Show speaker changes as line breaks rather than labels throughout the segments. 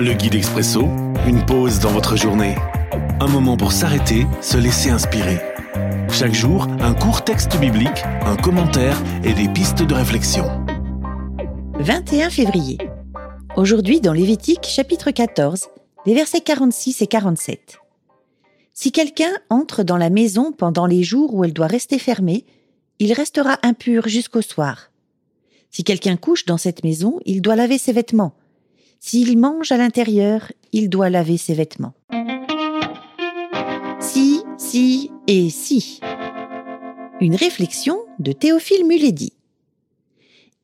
Le guide expresso, une pause dans votre journée. Un moment pour s'arrêter, se laisser inspirer. Chaque jour, un court texte biblique, un commentaire et des pistes de réflexion.
21 février. Aujourd'hui dans Lévitique chapitre 14, les versets 46 et 47. Si quelqu'un entre dans la maison pendant les jours où elle doit rester fermée, il restera impur jusqu'au soir. Si quelqu'un couche dans cette maison, il doit laver ses vêtements. S'il mange à l'intérieur, il doit laver ses vêtements. Si, si et si. Une réflexion de Théophile Muledi.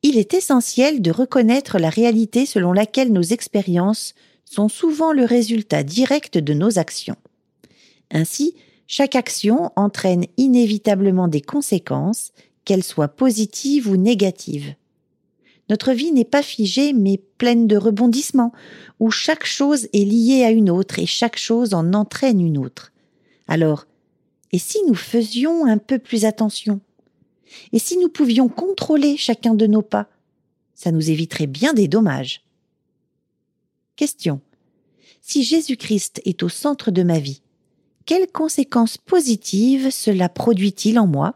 Il est essentiel de reconnaître la réalité selon laquelle nos expériences sont souvent le résultat direct de nos actions. Ainsi, chaque action entraîne inévitablement des conséquences, qu'elles soient positives ou négatives. Notre vie n'est pas figée mais pleine de rebondissements, où chaque chose est liée à une autre et chaque chose en entraîne une autre. Alors, et si nous faisions un peu plus attention? Et si nous pouvions contrôler chacun de nos pas? Ça nous éviterait bien des dommages. Question. Si Jésus-Christ est au centre de ma vie, quelles conséquences positives cela produit-il en moi?